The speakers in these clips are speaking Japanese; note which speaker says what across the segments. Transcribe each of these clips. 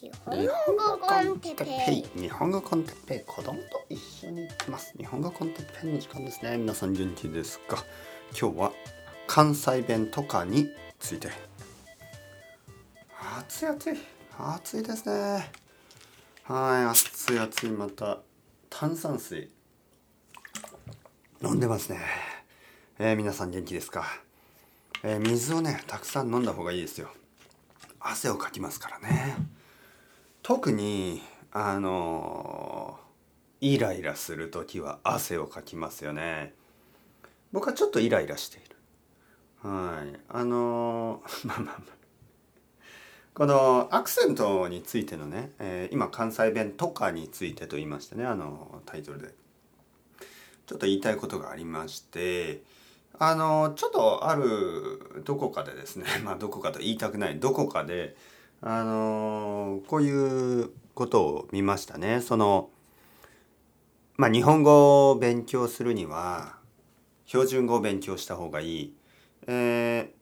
Speaker 1: 日本語コンテッペイ
Speaker 2: 日本語コンテッペイ子供と一緒に行きます。日本語コンテッペイの時間ですね皆さん元気ですか今日は関西弁とかについて。暑い暑い暑いですね。はい暑い暑いまた炭酸水。飲んでますね。えー、皆さん元気ですか、えー、水をねたくさん飲んだ方がいいですよ。汗をかきますからね。特にあのイライラする時は汗をかきますよね。僕はちょっとイライラしている。はい。あの まあまあまあ。このアクセントについてのね、えー、今関西弁とかについてと言いましてねあのタイトルで。ちょっと言いたいことがありましてあのちょっとあるどこかでですね まあどこかと言いたくないどこかであのこういうことを見ましたね。そのまあ日本語を勉強するには標準語を勉強した方がいい。え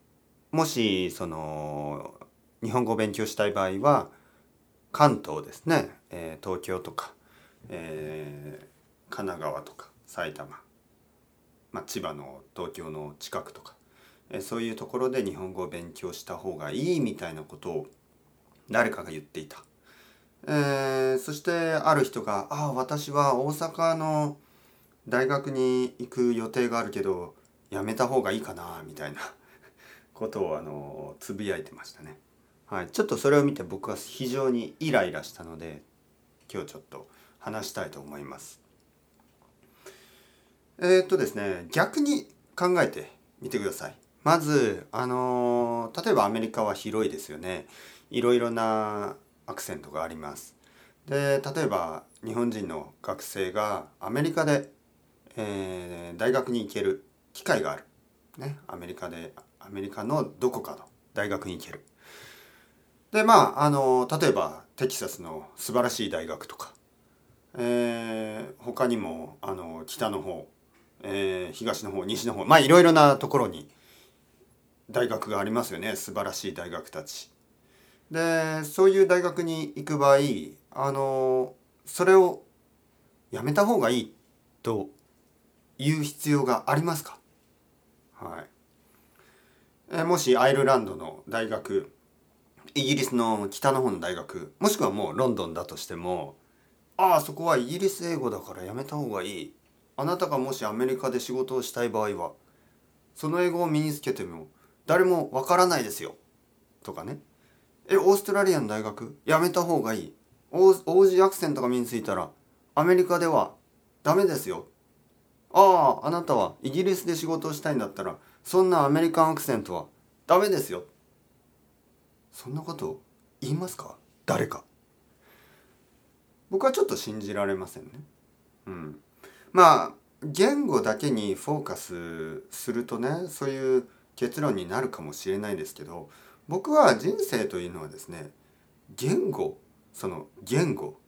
Speaker 2: ー、もしその日本語を勉強したい場合は関東ですね、えー、東京とか、えー、神奈川とか埼玉、まあ、千葉の東京の近くとか、えー、そういうところで日本語を勉強した方がいいみたいなことを誰かが言っていた。えー、そしてある人が「ああ私は大阪の大学に行く予定があるけどやめた方がいいかな」みたいなことをあのつぶやいてましたね。はい、ちょっとそれを見て僕は非常にイライラしたので今日ちょっと話したいと思います。えー、っとですね逆に考えてみてください。まずあの例えばアメリカは広いですよね。いろいろなアクセントがあります。で例えば日本人の学生がアメリカで、えー、大学に行ける機会がある、ね、アメリカでアメリカのどこかの大学に行ける。でまああの例えばテキサスの素晴らしい大学とか、えー、他にもあの北の方、えー、東の方西の方まあいろいろなところに大学がありますよね素晴らしい大学たち。でそういう大学に行く場合あのそれをやめた方がいいという必要がありますか？はい。えもしアイルランドの大学イギリスの北の方の大学もしくはもうロンドンだとしてもああそこはイギリス英語だからやめた方がいい。あなたがもしアメリカで仕事をしたい場合はその英語を身につけても誰もわからないですよ。とかね。え、オーストラリアの大学？やめた方がいい。オージーアクセントが身についたら、アメリカではダメですよ。ああ、あなたはイギリスで仕事をしたいんだったら、そんなアメリカンアクセントはダメですよ。そんなこと言いますか？誰か。僕はちょっと信じられませんね。うん。まあ、言語だけにフォーカスするとね、そういう結論になるかもしれないですけど、僕は人生というのはですね言語 その言語。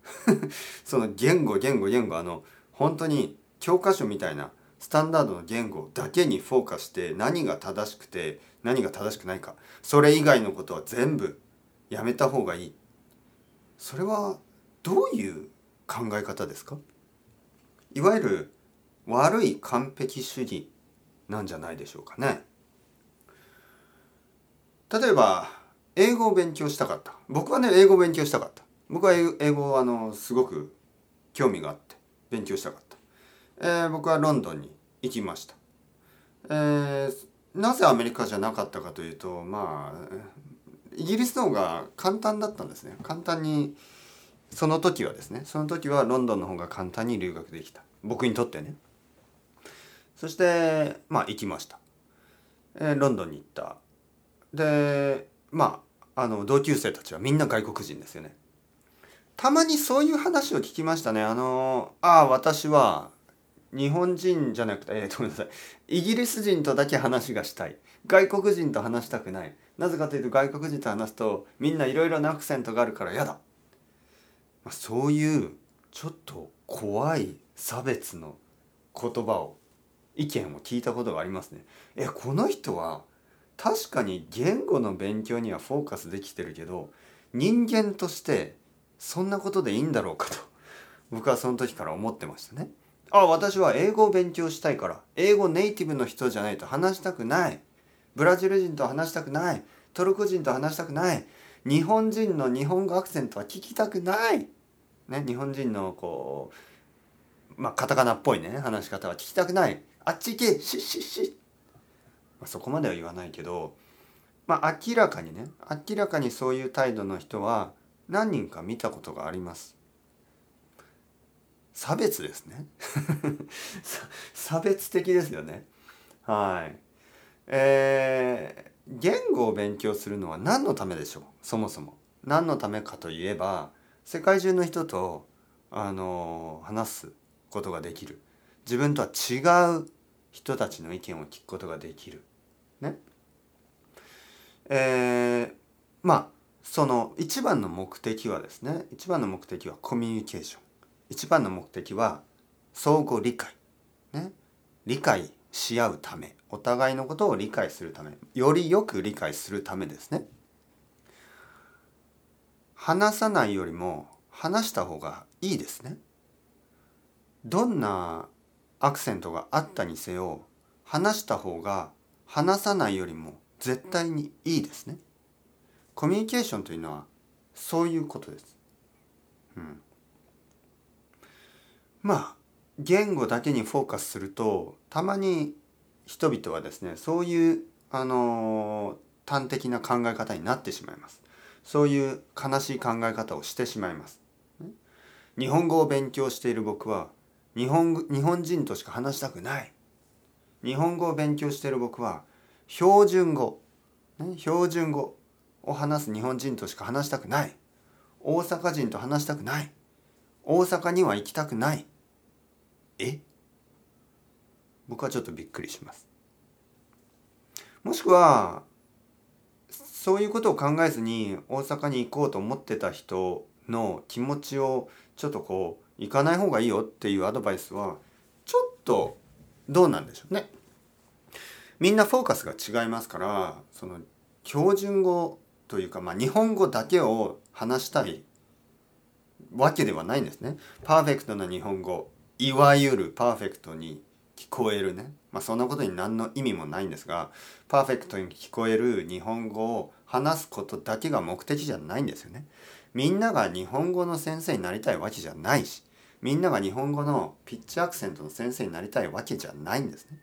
Speaker 2: その言語言語言語あの本当に教科書みたいなスタンダードの言語だけにフォーカスして何が正しくて何が正しくないか。それ以外のことは全部やめた方がいい。それはどういう考え方ですか？いわゆる悪い完璧主義なんじゃないでしょうかね。例えば英語を勉強したかった。僕はね英語を勉強したかった。僕は英語をあのすごく興味があって勉強したかった、えー、僕はロンドンに行きました、えー、なぜアメリカじゃなかったかというとまあイギリスの方が簡単だったんですね。簡単にその時はですねその時はロンドンの方が簡単に留学できた。僕にとってね。そしてまあ行きました、えー、ロンドンに行った。でまああの同級生たちはみんな外国人ですよね。たまにそういう話を聞きましたね。あのああ私は日本人じゃなくてえー、ごめんなさい。イギリス人とだけ話がしたい。外国人と話したくない。なぜかというと外国人と話すとみんないろいろなアクセントがあるから嫌だ、まあ、そういうちょっと怖い差別の言葉を意見を聞いたことがありますね。えこの人は確かに言語の勉強にはフォーカスできてるけど人間としてそんなことでいいんだろうかと僕はその時から思ってましたね。あ私は英語を勉強したいから英語ネイティブの人じゃないと話したくない。ブラジル人と話したくない。トルコ人と話したくない。日本人の日本語アクセントは聞きたくない、ね、日本人のこうまあカタカナっぽいね話し方は聞きたくない。あっち行け。シッシッシッ、まあ、そこまでは言わないけどまあ明らかにね明らかにそういう態度の人は何人か見たことがあります。差別ですね。差別的ですよね。はい。えー、言語を勉強するのは何のためでしょう？そもそも。何のためかといえば世界中の人とあの話すことができる。自分とは違う人たちの意見を聞くことができる。ね。えー、まあその一番の目的はですね一番の目的はコミュニケーション。一番の目的は相互理解、ね、理解し合うため。お互いのことを理解するため。よりよく理解するためですね。話さないよりも話した方がいいですね。どんなアクセントがあったにせよ話した方が話さないよりも絶対にいいですね。コミュニケーションというのはそういうことです。うん。まあ言語だけにフォーカスするとたまに人々はですねそういうあの端的な考え方になってしまいます。そういう悲しい考え方をしてしまいます。日本語を勉強している僕は日本日本人としか話したくない。日本語を勉強している僕は標準語、ね、標準語を話す日本人としか話したくない。大阪人と話したくない。大阪には行きたくない。え？僕はちょっとびっくりします。もしくはそういうことを考えずに大阪に行こうと思ってた人の気持ちをちょっとこう行かない方がいいよっていうアドバイスはちょっとどうなんでしょうね。みんなフォーカスが違いますからその標準語というか、まあ、日本語だけを話したいわけではないんですね。パーフェクトな日本語いわゆるパーフェクトに聞こえるね。まあそんなことに何の意味もないんですがパーフェクトに聞こえる日本語を話すことだけが目的じゃないんですよね。みんなが日本語の先生になりたいわけじゃないしみんなが日本語のピッチアクセントの先生になりたいわけじゃないんですね。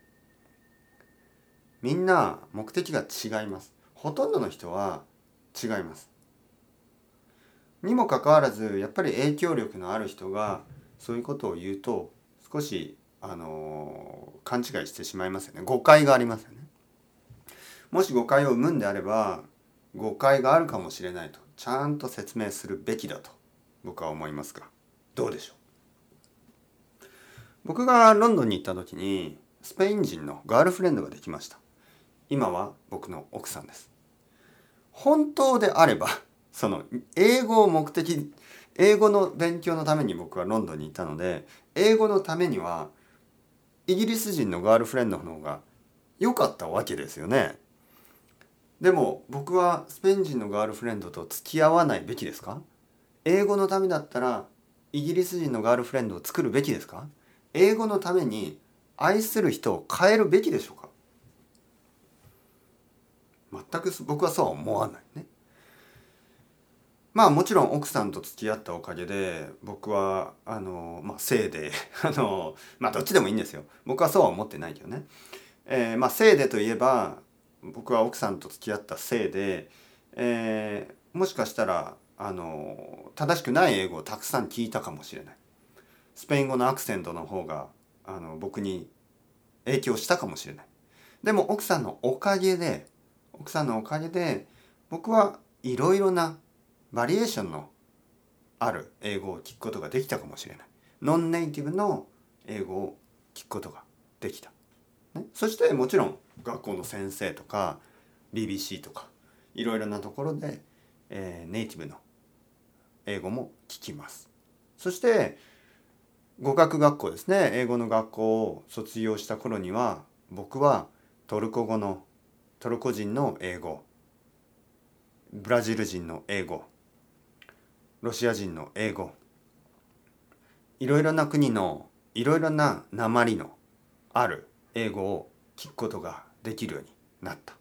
Speaker 2: みんな目的が違います。ほとんどの人は違います。にもかかわらずやっぱり影響力のある人がそういうことを言うと少しあの勘違いしてしまいますよね誤解がありますよね。もし誤解を生むんであれば誤解があるかもしれないとちゃんと説明するべきだと僕は思いますがどうでしょう？僕がロンドンに行った時にスペイン人のガールフレンドができました。今は僕の奥さんです。本当であればその英語を目的英語の勉強のために僕はロンドンにいたので英語のためにはイギリス人のガールフレンドの方が良かったわけですよね。でも僕はスペイン人のガールフレンドと付き合わないべきですか？英語のためだったらイギリス人のガールフレンドを作るべきですか？英語のために愛する人を変えるべきでしょうか？全く僕はそうは思わないね。まあもちろん奥さんと付き合ったおかげで僕はあのまあ性で あのまあどっちでもいいんですよ。僕はそうは思ってないけどね、えー、まあ性でといえば僕は奥さんと付き合ったせいで、えー、もしかしたらあの正しくない英語をたくさん聞いたかもしれない。スペイン語のアクセントの方があの僕に影響したかもしれない。でも奥さんのおかげで奥さんのおかげで僕はいろいろなバリエーションのある英語を聞くことができたかもしれない。ノンネイティブの英語を聞くことができた、ね、そしてもちろん学校の先生とか BBC とかいろいろなところで、えー、ネイティブの英語も聞きます。そして語学学校ですね。英語の学校を卒業した頃には僕はトルコ語のトルコ人の英語ブラジル人の英語ロシア人の英語いろいろな国のいろいろな鉛のある英語を聞くことができるようになった。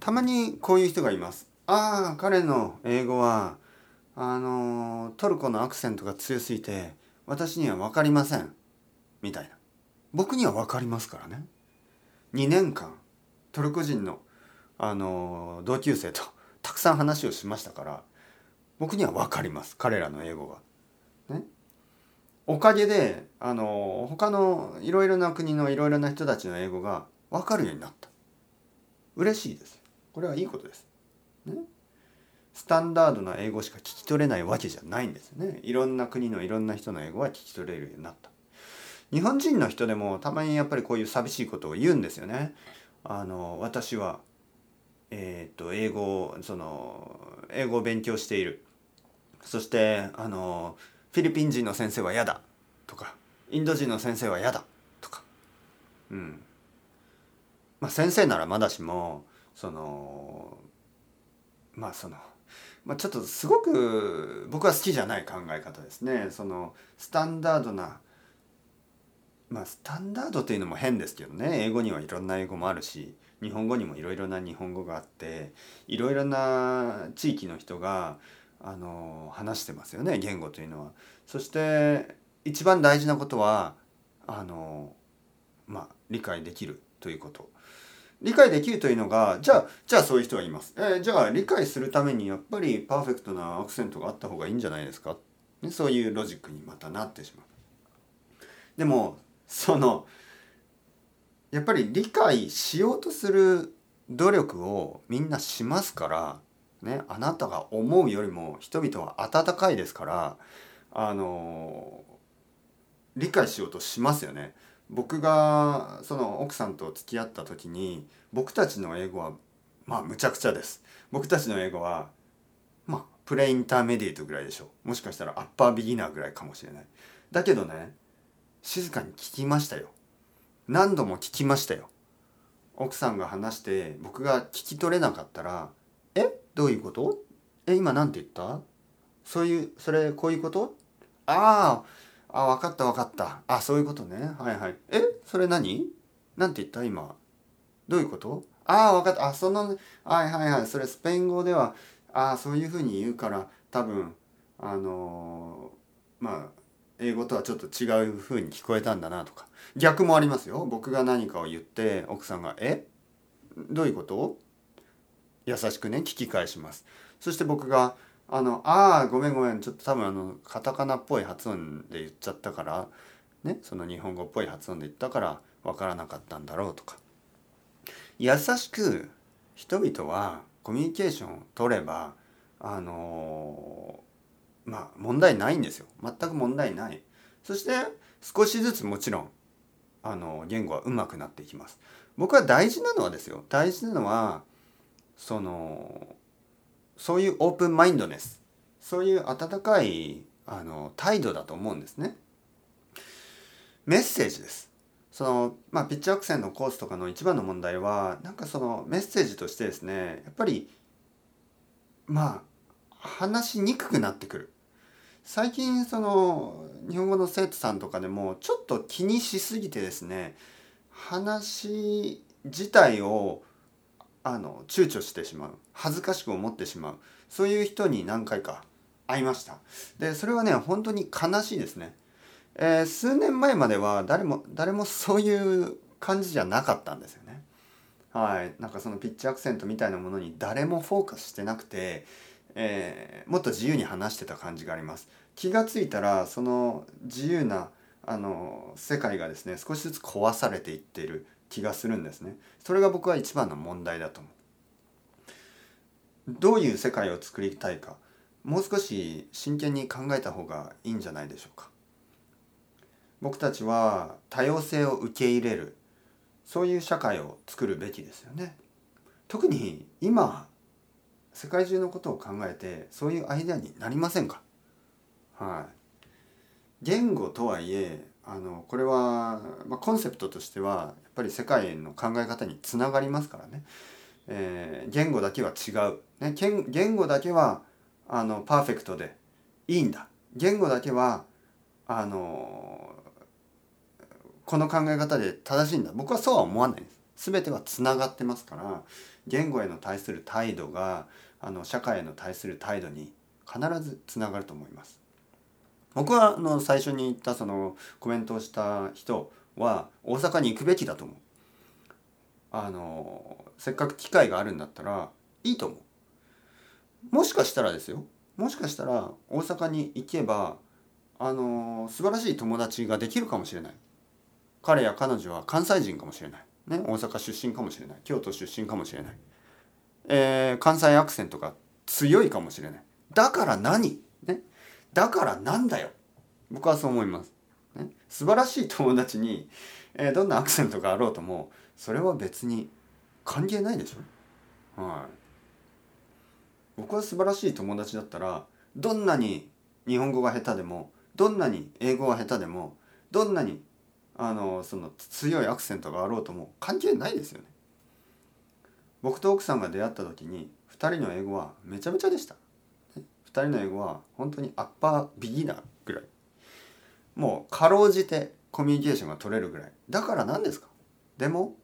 Speaker 2: たまにこういう人がいますああ彼の英語はあのトルコのアクセントが強すぎて私には分かりませんみたいな僕には分かりますからね2年間トルコ人のあの同級生とたくさん話をしましたから僕には分かります彼らの英語が。ね、おかげであの他のいろいろな国のいろいろな人たちの英語が分かるようになった。嬉しいです。これはいいことです。ね、スタンダードな英語しか聞き取れないわけじゃないんですね。いろんな国のいろんな人の英語は聞き取れるようになった。日本人の人でもたまにやっぱりこういう寂しいことを言うんですよね。あの私はえーと、英語その英語を勉強しているそしてあのフィリピン人の先生は嫌だとかインド人の先生は嫌だとかうんまあ先生ならまだしもそのまあその、まあ、ちょっとすごく僕は好きじゃない考え方ですねそのスタンダードなまあスタンダードっていうのも変ですけどね英語にはいろんな英語もあるし日本語にもいろいろな日本語があっていろいろな地域の人があの話してますよね言語というのは。そして一番大事なことはあのまあ理解できるということ。理解できるというのがじゃあじゃあそういう人はいます。えー、じゃあ理解するためにやっぱりパーフェクトなアクセントがあった方がいいんじゃないですか、ね、そういうロジックにまたなってしまう。でもそのやっぱり理解しようとする努力をみんなしますからねあなたが思うよりも人々は温かいですからあの理解しようとしますよね。僕がその奥さんと付き合った時に僕たちの英語はまあむちゃくちゃです。僕たちの英語はまあプレインターメディエートぐらいでしょう。もしかしたらアッパービギナーぐらいかもしれない。だけどね静かに聞きましたよ。何度も聞きましたよ奥さんが話して僕が聞き取れなかったら「え？どういうこと？え？今何て言った？そういうそれこういうことあああ分かった分かった。あそういうことね。はいはい。えそれ何？何て言った？今。どういうこと？ああ分かった。あそのはいはいはい。それスペイン語ではああそういうふうに言うから多分あのー、まあ英語とはちょっと違う風に聞こえたんだなとか。逆もありますよ。僕が何かを言って奥さんが「え？どういうこと?」優しくね聞き返します。そして僕が「あのああごめんごめん。ちょっと多分あのカタカナっぽい発音で言っちゃったからねその日本語っぽい発音で言ったから分からなかったんだろう」とか。優しく人々はコミュニケーションを取ればあのまあ問題ないんですよ。全く問題ない。そして少しずつもちろんあの言語は上手くなっていきます。僕は大事なのはですよ。大事なのはそのそういうオープンマインドネス。そういう温かいあの態度だと思うんですね。メッセージです。そのまあピッチアクセンのコースとかの一番の問題はなんかそのメッセージとしてですねやっぱりまあ話しにくくなってくる。最近その日本語の生徒さんとかでもちょっと気にしすぎてですね話自体をあの躊躇してしまう。恥ずかしく思ってしまう。そういう人に何回か会いました。でそれはね本当に悲しいですね、えー、数年前までは誰も誰もそういう感じじゃなかったんですよね。はい。なんかそのピッチアクセントみたいなものに誰もフォーカスしてなくてえー、もっと自由に話してた感じがあります。気がついたらその自由なあの世界がですね少しずつ壊されていっている。気がするんですね。それが僕は一番の問題だと思う。どういう世界を作りたいか。もう少し真剣に考えた方がいいんじゃないでしょうか。僕たちは多様性を受け入れる。そういう社会を作るべきですよね。特に今世界中のことを考えてそういうアイデアになりませんか。はい。言語とはいえあのこれは、まあ、コンセプトとしてはやっぱり世界の考え方につながりますからね、えー、言語だけは違う、ね、言語だけはあのパーフェクトでいいんだ。言語だけはあのこの考え方で正しいんだ。僕はそうは思わないです。全てはつながってますから言語への対する態度があの社会への対する態度に必ずつながると思います。僕はあの最初に言ったそのコメントをした人は大阪に行くべきだと思う。あのせっかく機会があるんだったらいいと思う。もしかしたらですよ。もしかしたら大阪に行けばあの素晴らしい友達ができるかもしれない。彼や彼女は関西人かもしれない、ね、大阪出身かもしれない。京都出身かもしれない、えー、関西アクセントが強いかもしれない。だから何、ね、だからなんだよ。僕はそう思います、ね、素晴らしい友達に、えー、どんなアクセントがあろうともそれは別に関係ないでしょ。はい。僕は素晴らしい友達だったらどんなに日本語が下手でもどんなに英語が下手でもどんなにあのその強いアクセントがあろうとも関係ないですよね。僕と奥さんが出会った時に2人の英語はめちゃめちゃでした。人の英語は本当にアッパービギナーぐらい。もうかろうじてコミュニケーションが取れるぐらい。だから何ですか？でも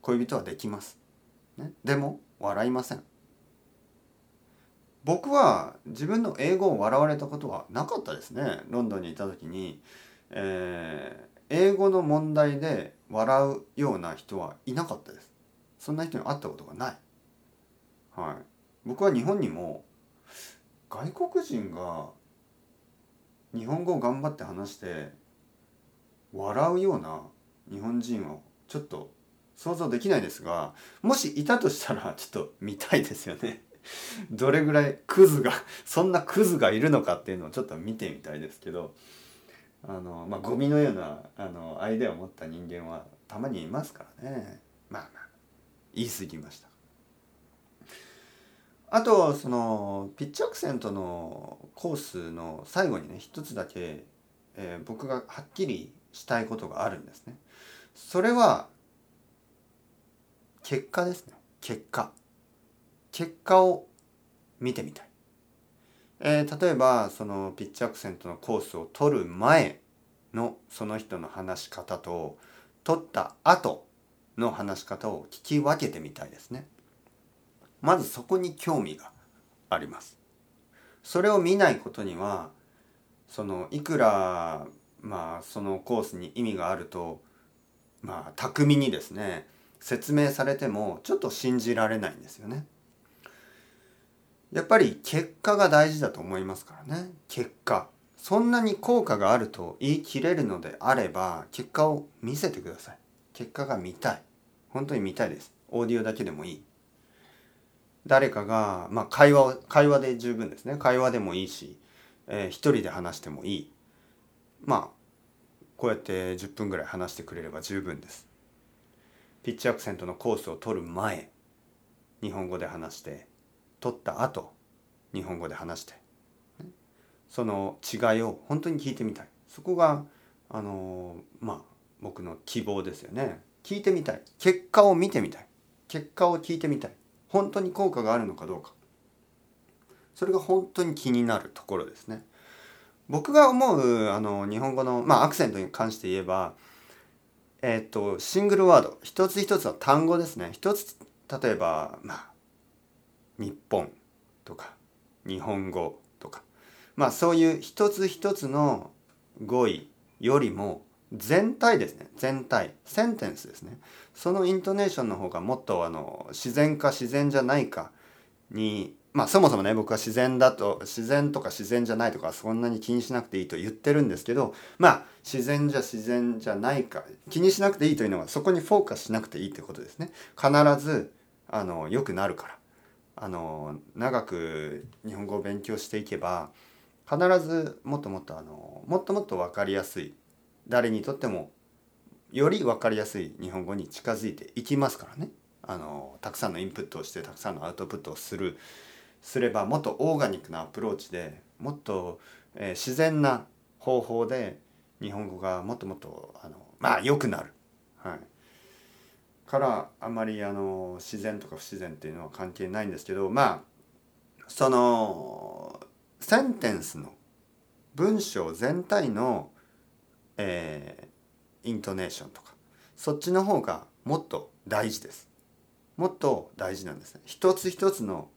Speaker 2: 恋人はできます。ね、でも笑いません。僕は自分の英語を笑われたことはなかったですねロンドンにいた時に、えー、英語の問題で笑うような人はいなかったですそんな人に会ったことがないはい僕は日本にも外国人が日本語を頑張って話して笑うような日本人をちょっと想像できないですがもしいたとしたらちょっと見たいですよね。どれぐらいクズがそんなクズがいるのかっていうのをちょっと見てみたいですけどあのまあゴミのようなあのアイデアを持った人間はたまにいますからね。まあまあ言い過ぎました。あとそのピッチアクセントのコースの最後にね一つだけ、えー、僕がはっきりしたいことがあるんですねそれは結果ですね結果結果を見てみたい。えー、例えばそのピッチアクセントのコースを取る前のその人の話し方と取った後の話し方を聞き分けてみたいですね。まずそこに興味があります。それを見ないことにはそのいくらまあそのコースに意味があるとまあ巧みにですね説明されてもちょっと信じられないんですよね。やっぱり結果が大事だと思いますからね。結果。そんなに効果があると言い切れるのであれば結果を見せてください。結果が見たい。本当に見たいです。オーディオだけでもいい。誰かが、まあ、会話会話で十分ですね。会話でもいいし、えー、一人で話してもいい。まあこうやって10分ぐらい話してくれれば十分です。ピッチアクセントのコースを取る前日本語で話して取った後日本語で話してその違いを本当に聞いてみたい。そこがあのまあ僕の希望ですよね。聞いてみたい。結果を見てみたい。結果を聞いてみたい。本当に効果があるのかどうか。それが本当に気になるところですね。僕が思うあの日本語の、まあ、アクセントに関して言えばえっ、とシングルワード。一つ一つの単語ですね。一つ例えばまあ日本とか日本語とか。まあそういう一つ一つの語彙よりも全体ですね。全体。センテンスですね。そのイントネーションの方がもっとあの自然か自然じゃないかにまあそもそもね僕は自然だと自然とか自然じゃないとかそんなに気にしなくていいと言ってるんですけどまあ自然じゃ自然じゃないか気にしなくていいというのはそこにフォーカスしなくていいということですね。必ずあの良くなるから。あの長く日本語を勉強していけば必ずもっともっとあのもっともっと分かりやすい誰にとってもより分かりやすい日本語に近づいていきますからねあのたくさんのインプットをしてたくさんのアウトプットをするすればもっとオーガニックなアプローチでもっと、えー、自然な方法で日本語がもっともっとあのまあ良くなる。はいからあまりあの自然とか不自然っていうのは関係ないんですけどまあそのセンテンスの文章全体の、えー、イントネーションとかそっちの方がもっと大事です。もっと大事なんですね。一つ一つの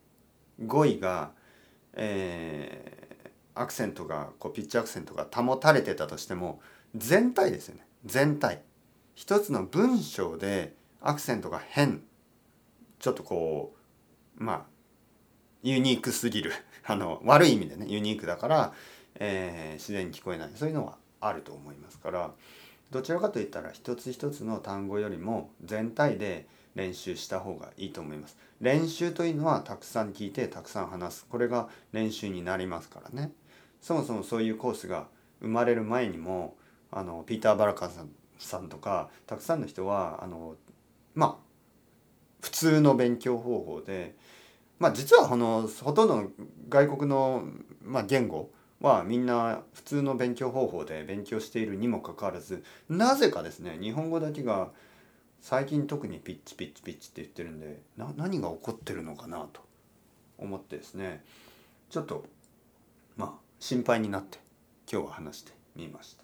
Speaker 2: 語彙が、えー、アクセントがこうピッチアクセントが保たれてたとしても全体ですよね。全体。一つの文章でアクセントが変。ちょっとこうまあユニークすぎる。あの悪い意味でねユニークだから、えー、自然に聞こえない。そういうのはあると思いますからどちらかといったら一つ一つの単語よりも全体で練習した方がいいと思います。練習というのはたくさん聞いてたくさん話す。これが練習になりますからね。そもそもそういうコースが生まれる前にもあのピーター・バラカさんさんとかたくさんの人はあのまあ普通の勉強方法でまあ実はこのほとんどの外国の、まあ、言語はみんな普通の勉強方法で勉強しているにもかかわらずなぜかですね日本語だけが最近特にピッチピッチピッチって言ってるんでな何が起こってるのかなと思ってですねちょっとまあ心配になって今日は話してみました。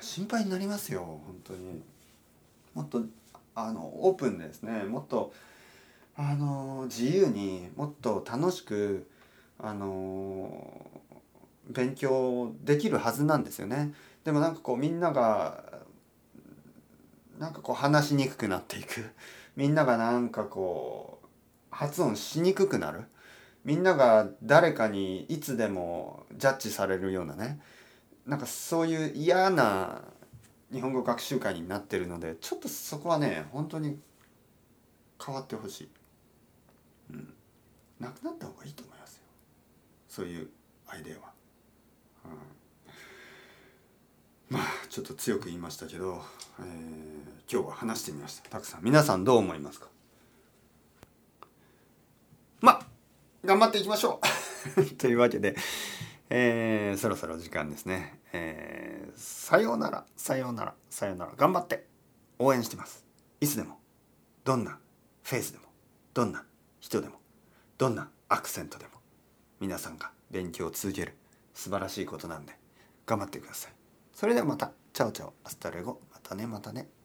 Speaker 2: 心配になりますよ本当に。もっとあのオープンですね。もっとあの自由にもっと楽しくあの勉強できるはずなんですよね。でもなんかこうみんながなんかこう話しにくくなっていく。みんながなんかこう発音しにくくなる。みんなが誰かにいつでもジャッジされるようなね。なんかそういう嫌な日本語学習会になってるのでちょっとそこはね本当に変わってほしい、うん、なくなった方がいいと思いますよ。そういうアイデアは。まあちょっと強く言いましたけど、えー、今日は話してみました。たくさん。皆さんどう思いますか？ま頑張っていきましょう。というわけで、えー、そろそろ時間ですね、えー、さようならさようならさようなら。頑張って。応援してます。いつでも。どんなフェーズでも。どんな人でも。どんなアクセントでも。皆さんが勉強を続ける素晴らしいことなんで頑張ってください。それではまた。 Ciao ciao。 Hasta luego。またねまたねまたね。